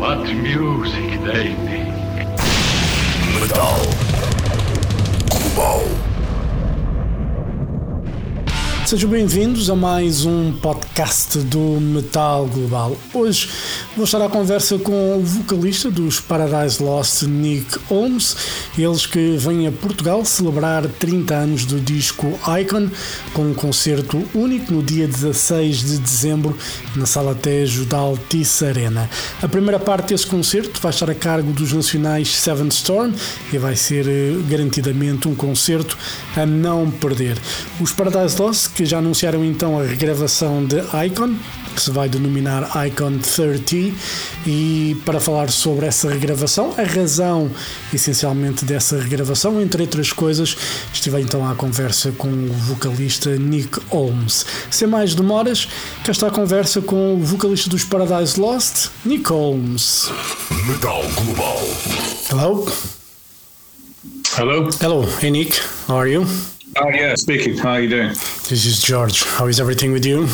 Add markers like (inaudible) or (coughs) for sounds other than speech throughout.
What music they make. Metal. Global. Sejam bem-vindos a mais um podcast do Metal Global. Hoje vou estar à conversa com o vocalista dos Paradise Lost, Nick Holmes, eles que vêm a Portugal celebrar 30 anos do disco Icon, com um concerto único no dia 16 de dezembro na Sala Tejo da Altice Arena. A primeira parte desse concerto vai estar a cargo dos nacionais Seven Storm e vai ser eh, garantidamente um concerto a não perder. Os Paradise Lost que já anunciaram então a regravação de Icon, que se vai denominar Icon 30, e para falar sobre essa regravação, a razão essencialmente dessa regravação, entre outras coisas, estive então à conversa com o vocalista Nick Holmes. Sem mais demoras, cá está a conversa com o vocalista dos Paradise Lost, Nick Holmes. Metal Global. Hello. Hello. Hello. Hey Nick, how are you? Oh yeah, speaking. How are you doing? This is George. How is everything with you?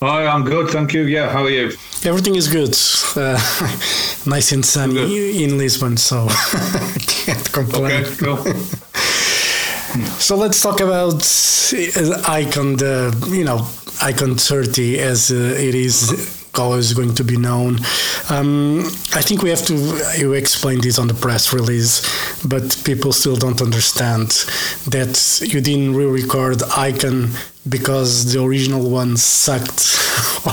Hi, I'm good, thank you. Yeah, how are you? Everything is good. Uh, (laughs) nice and sunny Good. in Lisbon, so I (laughs) can't complain. Okay, cool. (laughs) So let's talk about uh, Icon, the you know Icon 30 as uh, it is always going to be known. Um, I think we have to you explain this on the press release, but people still don't understand that you didn't re-record Icon because the original one sucked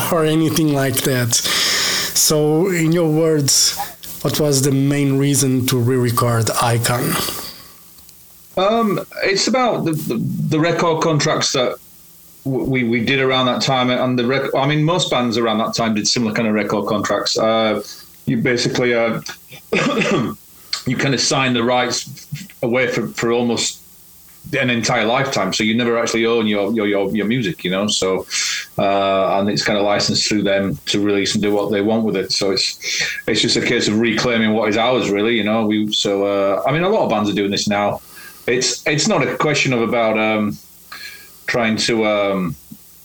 (laughs) or anything like that. So, in your words, what was the main reason to re-record Icon? Um, it's about the, the, the record contracts that we, we did around that time, and the rec- I mean, most bands around that time did similar kind of record contracts. Uh, you basically uh, (coughs) you kind of sign the rights away for, for almost an entire lifetime, so you never actually own your your your, your music, you know. So, uh, and it's kind of licensed through them to release and do what they want with it. So it's it's just a case of reclaiming what is ours, really. You know, we so uh, I mean, a lot of bands are doing this now. It's it's not a question of about um, trying to. Um,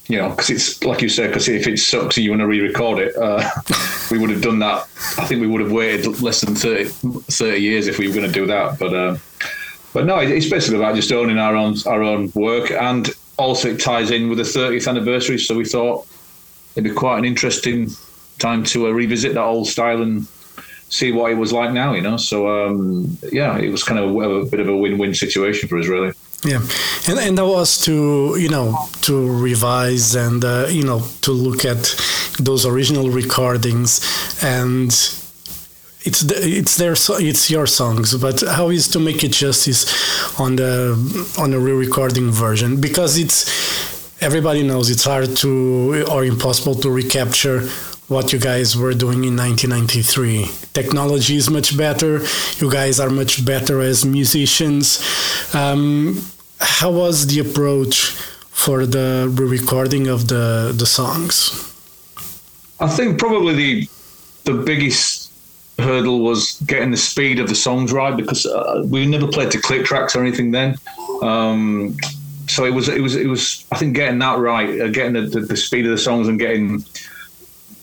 you know, because it's like you said, because if it sucks and you want to re-record it, uh, (laughs) we would have done that. I think we would have waited less than 30, 30 years if we were going to do that. But uh, but no, it's basically about just owning our own our own work, and also it ties in with the 30th anniversary. So we thought it'd be quite an interesting time to uh, revisit that old style and see what it was like now. You know, so um, yeah, it was kind of a, a bit of a win-win situation for us, really. Yeah, and and that was to you know to revise and uh, you know to look at those original recordings and it's the, it's their it's your songs, but how is to make it justice on the on the re-recording version because it's everybody knows it's hard to or impossible to recapture what you guys were doing in 1993. Technology is much better. You guys are much better as musicians. Um, how was the approach for the re-recording of the the songs? I think probably the the biggest hurdle was getting the speed of the songs right because uh, we never played to click tracks or anything then. Um, so it was it was it was I think getting that right, uh, getting the, the, the speed of the songs and getting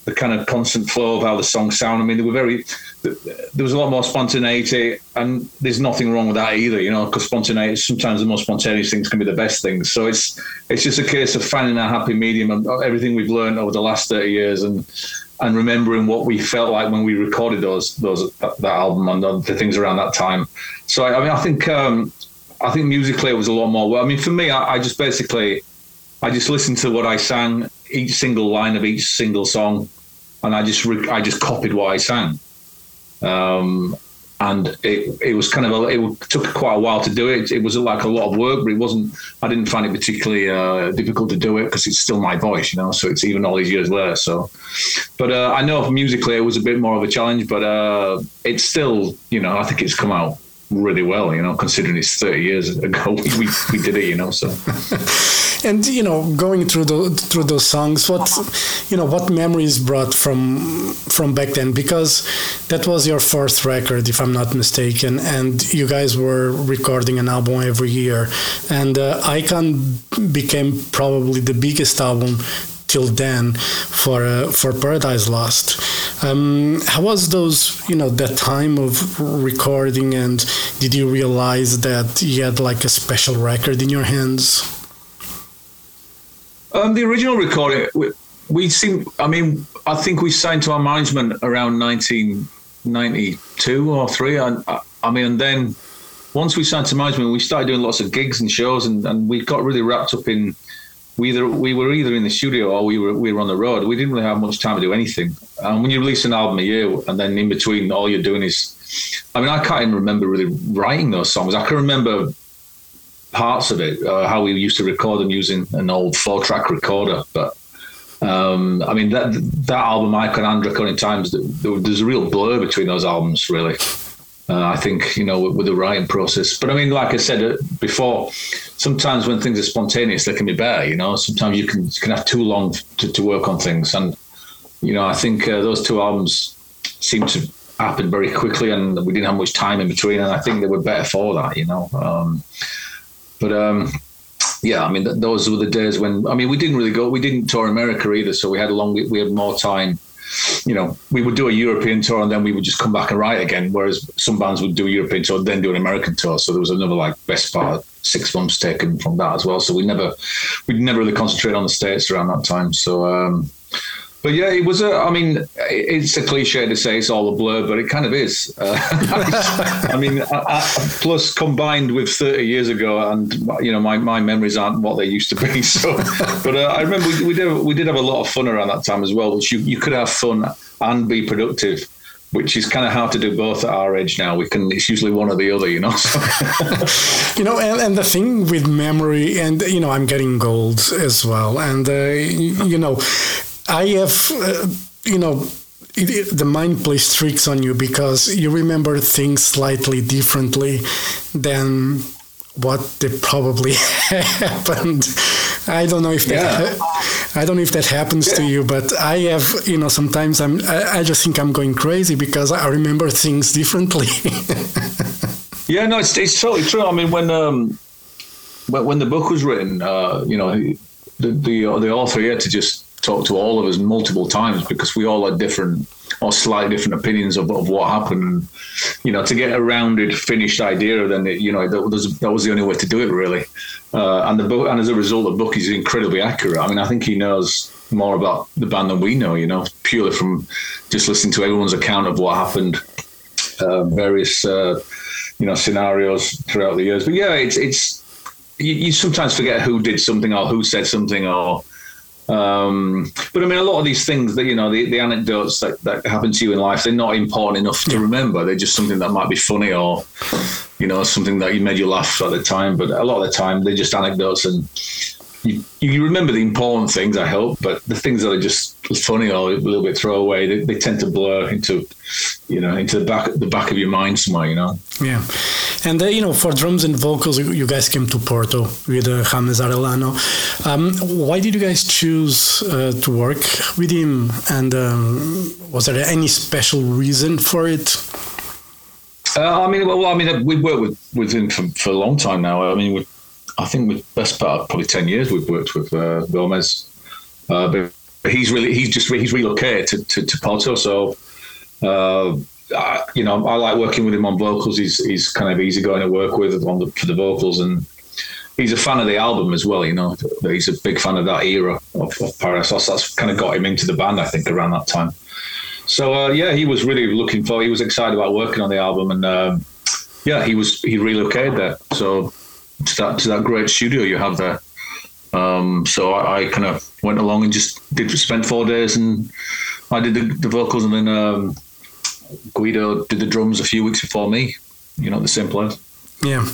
the kind of constant flow of how the songs sound. I mean, they were very. There was a lot more spontaneity, and there's nothing wrong with that either, you know, because spontaneity. Sometimes the most spontaneous things can be the best things. So it's it's just a case of finding a happy medium and everything we've learned over the last thirty years, and and remembering what we felt like when we recorded those those that, that album and the, things around that time. So I, I mean, I think um, I think musically it was a lot more. Well, I mean, for me, I, I just basically I just listened to what I sang, each single line of each single song, and I just re- I just copied what I sang. Um, and it, it was kind of a, it took quite a while to do it. It was like a lot of work, but it wasn't. I didn't find it particularly uh, difficult to do it because it's still my voice, you know. So it's even all these years later. So, but uh, I know musically it was a bit more of a challenge, but uh, it's still, you know, I think it's come out really well, you know, considering it's 30 years ago (laughs) we, we, did it, you know. So. (laughs) And you know, going through the through those songs, what you know, what memories brought from from back then? Because that was your fourth record, if I'm not mistaken, and you guys were recording an album every year, and uh, Icon became probably the biggest album till then for uh, for Paradise Lost. Um, how was those, you know, that time of recording, and did you realize that you had like a special record in your hands? Um, the original recording, we, we seem. I mean, I think we signed to our management around 1992 or three. And I, I mean, and then once we signed to management, we started doing lots of gigs and shows, and, and we got really wrapped up in. We either we were either in the studio or we were we were on the road. We didn't really have much time to do anything. And when you release an album a year, and then in between, all you're doing is, I mean, I can't even remember really writing those songs. I can remember parts of it, uh, how we used to record them using an old four track recorder. But um, I mean, that that album, Icon and Draconian Times, there's a real blur between those albums, really. Uh, I think you know with, with, the writing process, but I mean, like I said uh, before, sometimes when things are spontaneous, they can be better. You know, sometimes you can can have too long to, to work on things, and you know, I think uh, those two albums seem to happen very quickly, and we didn't have much time in between, and I think they were better for that. You know, um, but um, yeah, I mean, th- those were the days when I mean, we didn't really go, we didn't tour America either, so we had a long, we had more time you know, we would do a European tour and then we would just come back and write again. Whereas some bands would do a European tour, then do an American tour. So there was another like best part six months taken from that as well. So we never, we'd never really concentrated on the states around that time. So, um, but yeah, it was a. I mean, it's a cliche to say it's all a blur, but it kind of is. Uh, (laughs) I mean, I, I, plus combined with 30 years ago, and you know, my, my memories aren't what they used to be. (laughs) So, but uh, I remember we, we, did we did have a lot of fun around that time as well. Which you you could have fun and be productive which is kind of hard to do both at our age now. We can, it's usually one or the other, you know. (laughs) you know, and, and the thing with memory, and you know, I'm getting old as well, and uh, you know, I have, uh, you know, it, it, the mind plays tricks on you because you remember things slightly differently than what they probably (laughs) happened. I don't know if that yeah. (laughs) I don't know if that happens yeah. to you, but I have you know sometimes I'm I, I, just think I'm going crazy because I remember things differently. (laughs) yeah, no, it's it's totally true. I mean, when um when, when the book was written, uh, you know, the the, the author had to just talked to all of us multiple times because we all had different or slightly different opinions of, of what happened. You know, to get a rounded, finished idea, then it, you know that was, that was the only way to do it, really. Uh, and the book, and as a result, the book is incredibly accurate. I mean, I think he knows more about the band than we know. You know, purely from just listening to everyone's account of what happened, uh, various uh, you know scenarios throughout the years. But yeah, it's it's you, you sometimes forget who did something or who said something or um, but I mean, a lot of these things that you know, the, the anecdotes that, that happen to you in life, they're not important enough to remember. They're just something that might be funny or you know something that you made you laugh at the time. But a lot of the time, they're just anecdotes, and you, you remember the important things, I hope, but the things that are just funny or a little bit throwaway, they, they tend to blur into, you know, into the back the back of your mind somewhere, you know. Yeah, and uh, you know, for drums and vocals, you guys came to Porto with uh, Jaime Arellano. Um, why did you guys choose uh, to work with him? And um, was there any special reason for it? Uh, I mean, well, I mean, we've worked with, with him for, for a long time now. I mean, I think the best part of probably ten years we've worked with uh, Gomez, uh, but he's really he's just he's relocated to, to, to Porto, so uh, I, you know I like working with him on vocals. He's he's kind of easy going to work with on the, for the vocals, and he's a fan of the album as well. You know, he's a big fan of that era of, of. That's kind of got him into the band, I think, around that time. So uh, yeah, he was really looking for. He was excited about working on the album, and um, yeah, he was he relocated there. So to that to that great studio you have there. Um, so I, I kind of went along and just did spent four days and I did the, the vocals and then um, Guido did the drums a few weeks before me. You know, the same place. Yeah,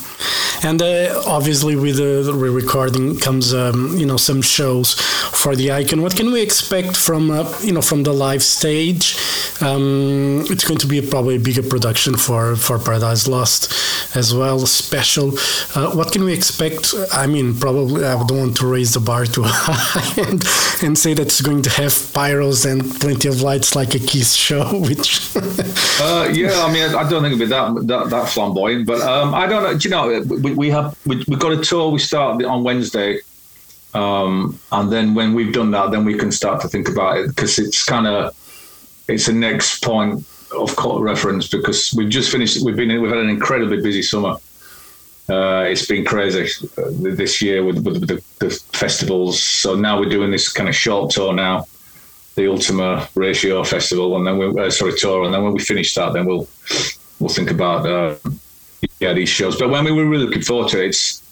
and uh, obviously with the re-recording comes um, you know some shows for the icon. What can we expect from uh, you know from the live stage? Um, it's going to be probably a bigger production for for Paradise Lost as well, special. Uh, what can we expect? I mean, probably I don't want to raise the bar too (laughs) high and, and say that it's going to have pyros and plenty of lights like a Kiss show. (laughs) Which uh, yeah, I mean, I don't think it'll be that that, that flamboyant, but um, I don't know. Do you know, we, we have we, we've got a tour. We start on Wednesday. Um, and then when we've done that, then we can start to think about it because it's kind of it's the next point of reference because we've just finished. We've been we've had an incredibly busy summer. Uh, it's been crazy uh, this year with, with the, the, festivals. So now we're doing this kind of short tour now, the Ultima Ratio Festival, and then we uh, sorry tour, and then when we finish that, then we'll we'll think about uh, yeah these shows. But when we were really looking forward to it, it's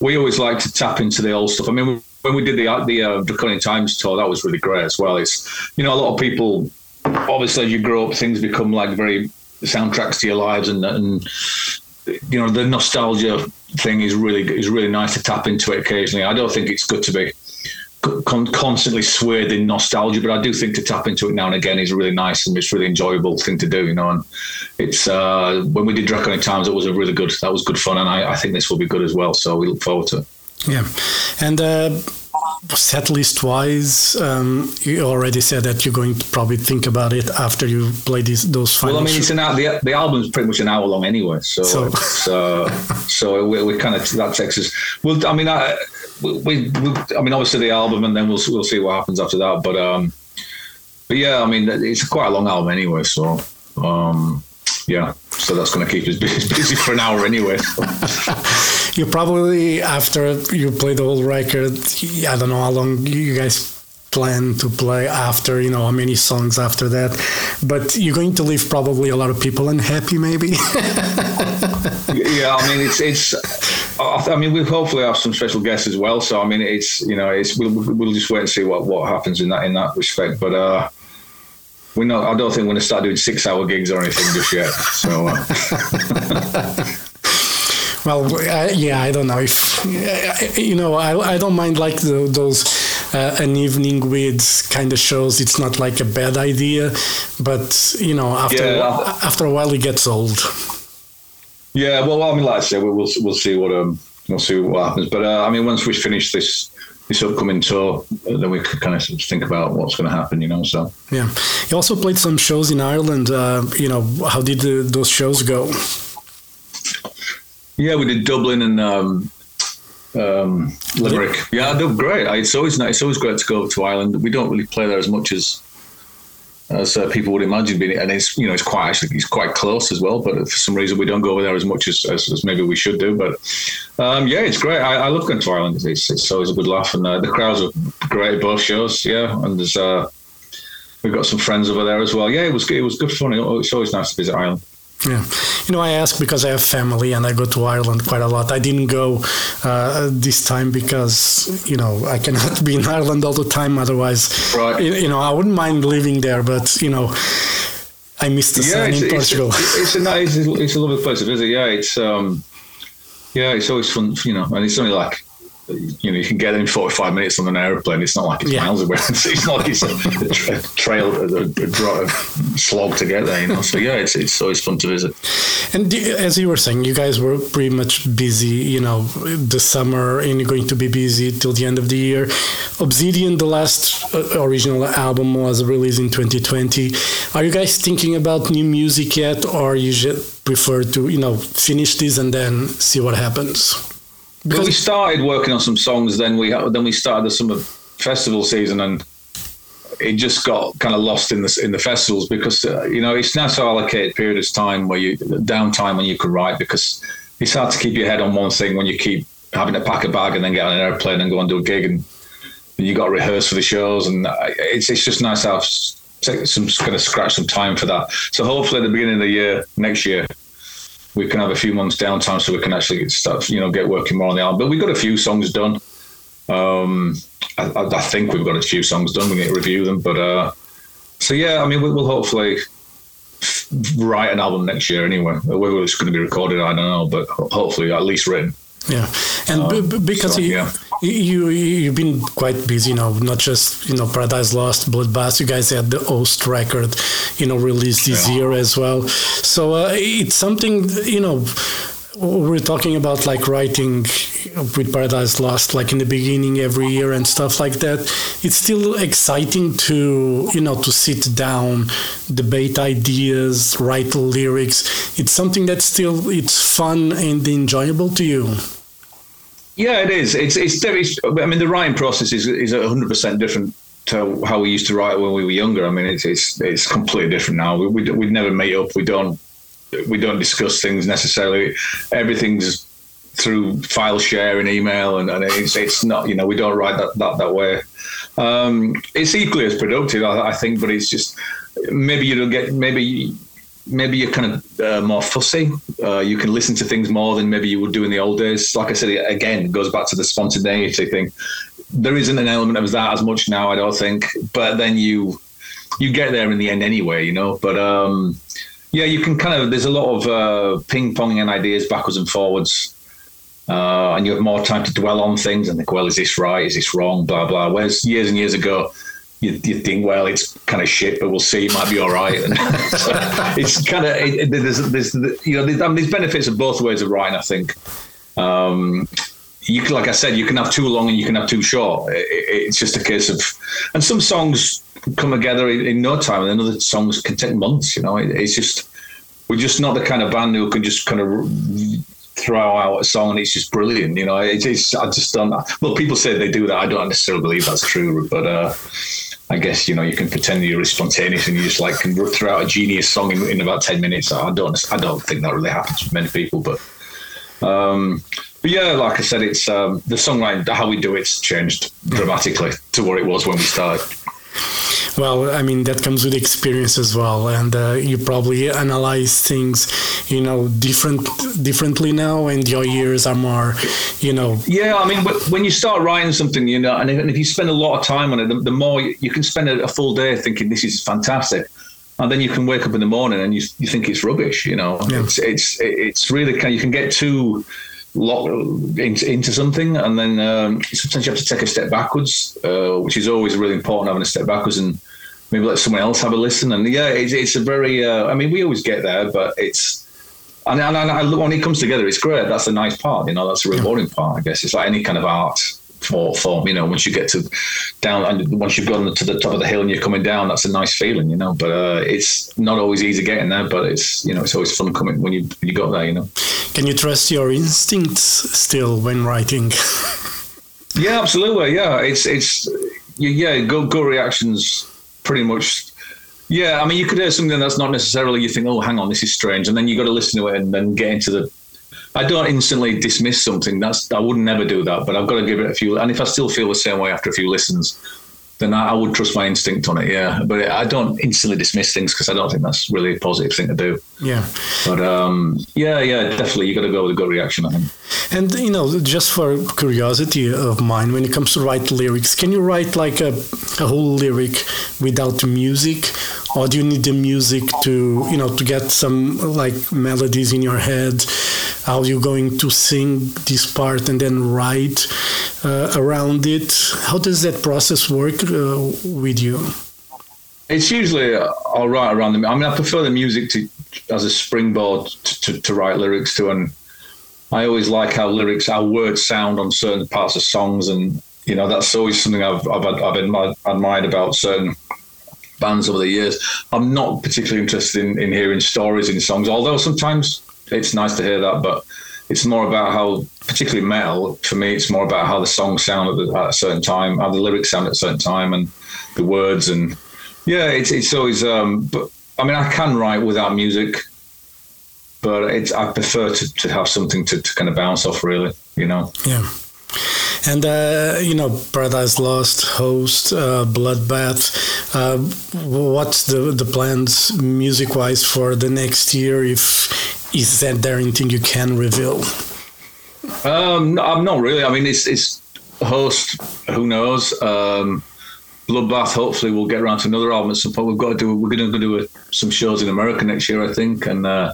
we always like to tap into the old stuff. I mean, when we did the the uh, Draconian Times tour, that was really great as well. It's you know a lot of people obviously as you grow up, things become like very soundtracks to your lives, and and you know the nostalgia thing is really is really nice to tap into it occasionally. I don't think it's good to be con- constantly swayed in nostalgia, but I do think to tap into it now and again is really nice and it's really enjoyable thing to do. You know, and it's uh, when we did Draconian Times, it was a really good that was good fun, and I, I think this will be good as well. So we look forward to it. Yeah, and. Uh set list wise, um, you already said that you're going to probably think about it after you play these those final. Well, I mean, it's an hour, the the album's pretty much an hour long anyway, so so so, (laughs) so we, we kind of that takes us. Well, I mean, I, we, we, I mean, obviously the album, and then we'll we'll see what happens after that. But um, but yeah, I mean, it's quite a long album anyway, so um, yeah, so that's going to keep us (laughs) busy for an hour anyway. (laughs) you probably after you play the whole record, I don't know how long you guys plan to play after you know how many songs after that but you're going to leave probably a lot of people unhappy maybe (laughs) yeah i mean it's it's i mean we'll hopefully have some special guests as well so i mean it's you know it's we'll, we'll just wait and see what what happens in that in that respect but uh we're not. I don't think we're going to start doing six-hour gigs or anything just yet. So. Uh. (laughs) well, yeah, I don't know if you know. I, I don't mind like the, those uh, an evening with kind of shows. It's not like a bad idea, but you know, after yeah. after a while, it gets old. Yeah, well, I mean, like I said, we'll we'll see what um we'll see what happens. But uh, I mean, once we finish this this upcoming tour, then we could kind of think about what's going to happen, you know. So yeah, you also played some shows in Ireland. Uh, you know, how did the, those shows go? Yeah, we did Dublin and um, um, Limerick. Yeah, they were great. It's always nice. It's always great to go to Ireland. We don't really play there as much as as uh, people would imagine being, and it's you know it's quite actually it's quite close as well. But for some reason we don't go over there as much as, as, as maybe we should do. But um, yeah, it's great. I, I, love going to Ireland. It's, it's always a good laugh, and uh, the crowds are great at both shows. Yeah, and there's uh, we've got some friends over there as well. Yeah, it was it was good fun. It's always nice to visit Ireland. Yeah, you know, I ask because I have family and I go to Ireland quite a lot. I didn't go uh, this time because you know I cannot (laughs) be in Ireland all the time. Otherwise, right. you, you know, I wouldn't mind living there, but you know, I miss the yeah, sun in Portugal. It's, it's a nice, it's a lovely place to visit. Yeah, it's um, yeah, it's always fun. You know, and it's only like you know, you can get in 45 minutes on an aeroplane. It's not like it's yeah. miles away. (laughs) It's, not like it's a, a trail, a, a, a, slog to get there, you know. So, yeah, it's, it's always fun to visit. And as you were saying, you guys were pretty much busy, you know, the summer and you're going to be busy till the end of the year. Obsidian, the last uh, original album, was released in 2020. Are you guys thinking about new music yet, or you just prefer to, you know, finish this and then see what happens? Because we started working on some songs, then we then we started the summer festival season, and it just got kind of lost in the in the festivals because uh, you know it's now to allocate period of time where you downtime when you can write because it's hard to keep your head on one thing when you keep having to pack a bag and then get on an airplane and go and do a gig and, and you got to rehearse for the shows and uh, it's it's just nice to have some kind of scratch some time for that. So hopefully at the beginning of the year next year we can have a few months downtime so we can actually start, you know, get working more on the album. But we've got a few songs done. Um, I, I, think we've got a few songs done. We need to review them. But uh, so yeah, I mean, we'll, we'll hopefully write an album next year anyway. Whether it's going to be recorded, I don't know, but hopefully at least written. Yeah, and b- because so, you, yeah. you you've been quite busy, you know, not just you know Paradise Lost, Bloodbath. You guys had the Host record, you know, released this yeah. year as well. So uh, it's something you know we're talking about like writing with Paradise Lost, like in the beginning every year and stuff like that. It's still exciting to you know to sit down, debate ideas, write lyrics. It's something that still it's fun and enjoyable to you. Yeah, it is. It's it's, it's I mean, the writing process is is hundred percent different to how we used to write when we were younger. I mean, it's it's, it's completely different now. We we we never meet up. We don't we don't discuss things necessarily. Everything's through file share and email, and, and it's it's not you know we don't write that that, that way. Um, it's equally as productive, I, I think, but it's just maybe you don't get maybe maybe you're kind of uh, more fussy. Uh, you can listen to things more than maybe you would do in the old days. Like I said, again, it goes back to the spontaneity thing. There isn't an element of that as much now, I don't think. But then you you get there in the end anyway, you know. But um, yeah, you can kind of. There's a lot of uh, ping ponging and ideas backwards and forwards. Uh, and you have more time to dwell on things and think, well, is this right? Is this wrong? Blah blah. Whereas years and years ago, you, you think, well, it's kind of shit, but we'll see. It might be all right. And (laughs) so it's kind of it, there's, there's you know there's, I mean, there's benefits of both ways of writing. I think. Um, you can, like I said, you can have too long and you can have too short. It, it's just a case of, and some songs come together in, in no time, and other songs can take months. You know, it, it's just we're just not the kind of band who can just kind of throw out a song and it's just brilliant. You know, it, it's I just don't. Well, people say they do that. I don't necessarily believe that's true, but uh, I guess you know you can pretend you're spontaneous and you just like can throw out a genius song in, in about ten minutes. I don't. I don't think that really happens with many people, but. Um, but yeah, like I said, it's um, the songline, how we do it's changed dramatically to what it was when we started. Well, I mean that comes with experience as well, and uh, you probably analyze things, you know, different differently now, and your ears are more, you know. Yeah, I mean, when you start writing something, you know, and if you spend a lot of time on it, the, the more you can spend a full day thinking this is fantastic, and then you can wake up in the morning and you you think it's rubbish. You know, yeah. it's it's it's really kind. You can get too lock into, into something, and then um, sometimes you have to take a step backwards, uh, which is always really important having a step backwards and maybe let someone else have a listen. And yeah, it's, it's a very. Uh, I mean, we always get there, but it's. And, and, and, when it comes together, it's great. That's the nice part, you know. That's the rewarding yeah. part, I guess. It's like any kind of art for form, you know. Once you get to down, and once you've gone to the top of the hill and you're coming down, that's a nice feeling, you know. But uh, it's not always easy getting there, but it's you know, it's always fun coming when you when you got there, you know. Can you trust your instincts still when writing? (laughs) yeah, absolutely. Yeah, it's it's yeah, good good reactions. Pretty much. Yeah, I mean, you could hear something that's not necessarily you think, oh, hang on, this is strange, and then you got to listen to it and then get into the. I don't instantly dismiss something. That's I would never do that, but I've got to give it a few. And if I still feel the same way after a few listens, then I, I would trust my instinct on it. Yeah, but I don't instantly dismiss things because I don't think that's really a positive thing to do. Yeah, but um, yeah, yeah, definitely, you got to go with a good reaction. I think. And you know, just for curiosity of mine, when it comes to write lyrics, can you write like a, a whole lyric without music, or do you need the music to you know to get some like melodies in your head? How you going to sing this part and then write uh, around it? How does that process work uh, with you? It's usually uh, I'll write around the I mean, I prefer the music to as a springboard to, to, to write lyrics to, and I always like how lyrics, how words sound on certain parts of songs, and you know that's always something I've I've, I've admired about certain bands over the years. I'm not particularly interested in, in hearing stories in songs, although sometimes it's nice to hear that, but it's more about how, particularly metal, for me, it's more about how the songs sound at, the, at a certain time, how the lyrics sound at a certain time, and the words. And yeah, it's it's always. Um, but I mean, I can write without music, but it's I prefer to, to have something to, to kind of bounce off, really. You know. Yeah. And uh, you know, Paradise Lost, Host, uh, Bloodbath. Uh, what's the the plans music wise for the next year? If is that there anything you can reveal? Um, I'm not really. I mean, it's it's host. Who knows? Um, Bloodbath. Hopefully, we'll get around to another album at some point. We've got to do. We're going to do a, some shows in America next year, I think, and uh,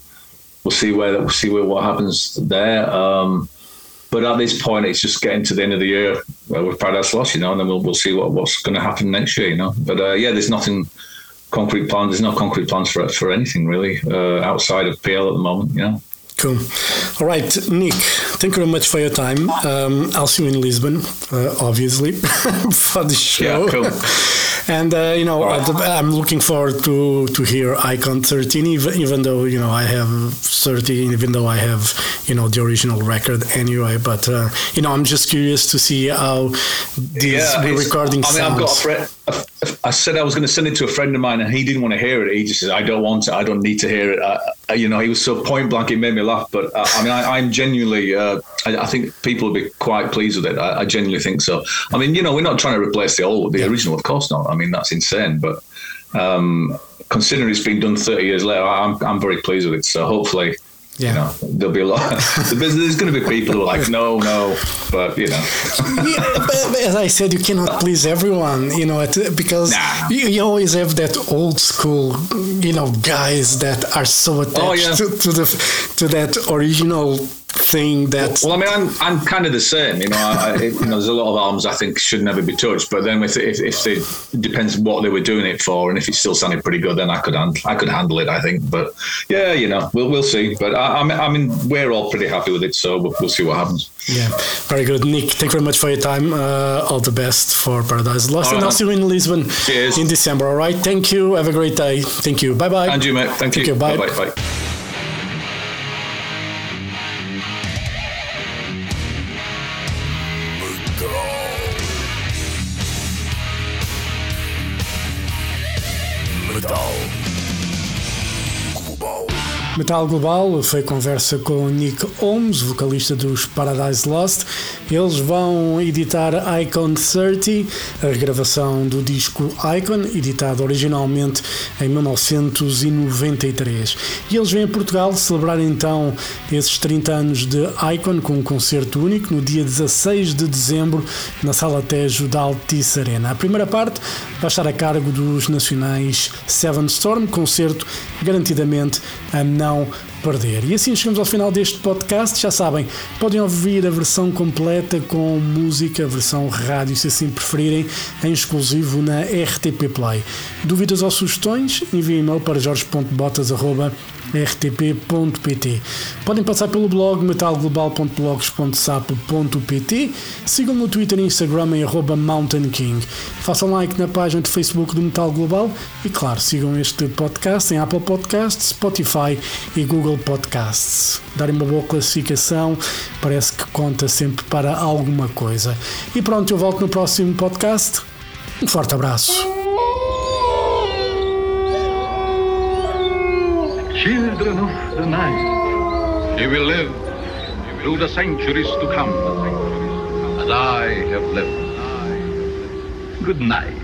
we'll see where we'll see where what happens there. Um, but at this point, it's just getting to the end of the year uh, with Paradise Lost, you know, and then we'll, we'll see what, what's going to happen next year, you know. But uh, yeah, there's nothing concrete plans. There's no concrete plans for for anything really uh, outside of PL at the moment. You know. Cool. All right, Nick. Thank you very much for your time. Um, I'll see you in Lisbon, uh, obviously, (laughs) for the show. Yeah, cool. (laughs) and uh, you know, I'm looking forward to to hear Icon 13, even, even though you know I have 13, even though I have you know the original record anyway. But uh, you know, I'm just curious to see how these Yeah, recording I mean, sounds. I've got a friend. I said I was going to send it to a friend of mine, and he didn't want to hear it. He just said, "I don't want it. I don't need to hear it." Uh, you know, he was so point blank. It made me laugh. But uh, I mean, I, I'm genuinely. Uh, I, I think people will be quite pleased with it. I, I genuinely think so. I mean, you know, we're not trying to replace the old, the original, of course not. I mean, that's insane. But um, considering it's been done 30 years later, I'm I'm very pleased with it. So hopefully. Yeah. You know, there'll be a lot. (laughs) there's, going to be people who are like, no, no, but you know, Yeah, but, as I said, you cannot please everyone, you know, because Nah. you, you always have that old school, you know, guys that are so attached Oh, yeah. to, to the to that original thing that Well, I mean, I'm I'm kind of the same. You know, I, you know, there's a lot of arms I think should never be touched. But then if if, if they it depends what they were doing it for, and if it still sounded pretty good, then I could hand, I could handle it. I think. But yeah, you know, we'll we'll see. But I, I mean, I mean, we're all pretty happy with it, so we'll, we'll see what happens. Yeah, very good, Nick. Thank you very much for your time. Uh, all the best for Paradise Lost, All and I'll see you in Lisbon Cheers. in December. All right, thank you. Have a great day. Thank you. Bye bye. And you, mate. Thank, Thank you. you. Bye. Bye. Metal Global foi conversa com Nick Holmes, vocalista dos Paradise Lost. Eles vão editar Icon 30, a regravação do disco Icon, editado originalmente em 1993. E eles vêm a Portugal celebrar então esses 30 anos de Icon com um concerto único no dia 16 de dezembro na Sala Tejo da Altice Arena. A primeira parte vai estar a cargo dos nacionais Seven Storm, concerto garantidamente a não não perder. E assim chegamos ao final deste podcast. Já sabem, podem ouvir a versão completa com música, versão rádio, se assim preferirem, em exclusivo na RTP Play. Dúvidas ou sugestões? Enviem e-mail para jorge.botas.rtp.pt Podem passar pelo blog metalglobal.blogs.sapo.pt Sigam no Twitter e Instagram em arroba Mountain King. Façam like na página de Facebook do Metal Global e, claro, sigam este podcast em Apple Podcasts, Spotify e Google Podcasts. Darem uma boa classificação parece que conta sempre para alguma coisa. E pronto, eu volto no próximo podcast. Um forte abraço. Children of the night, you will live through the centuries to come, as I have lived. Good night.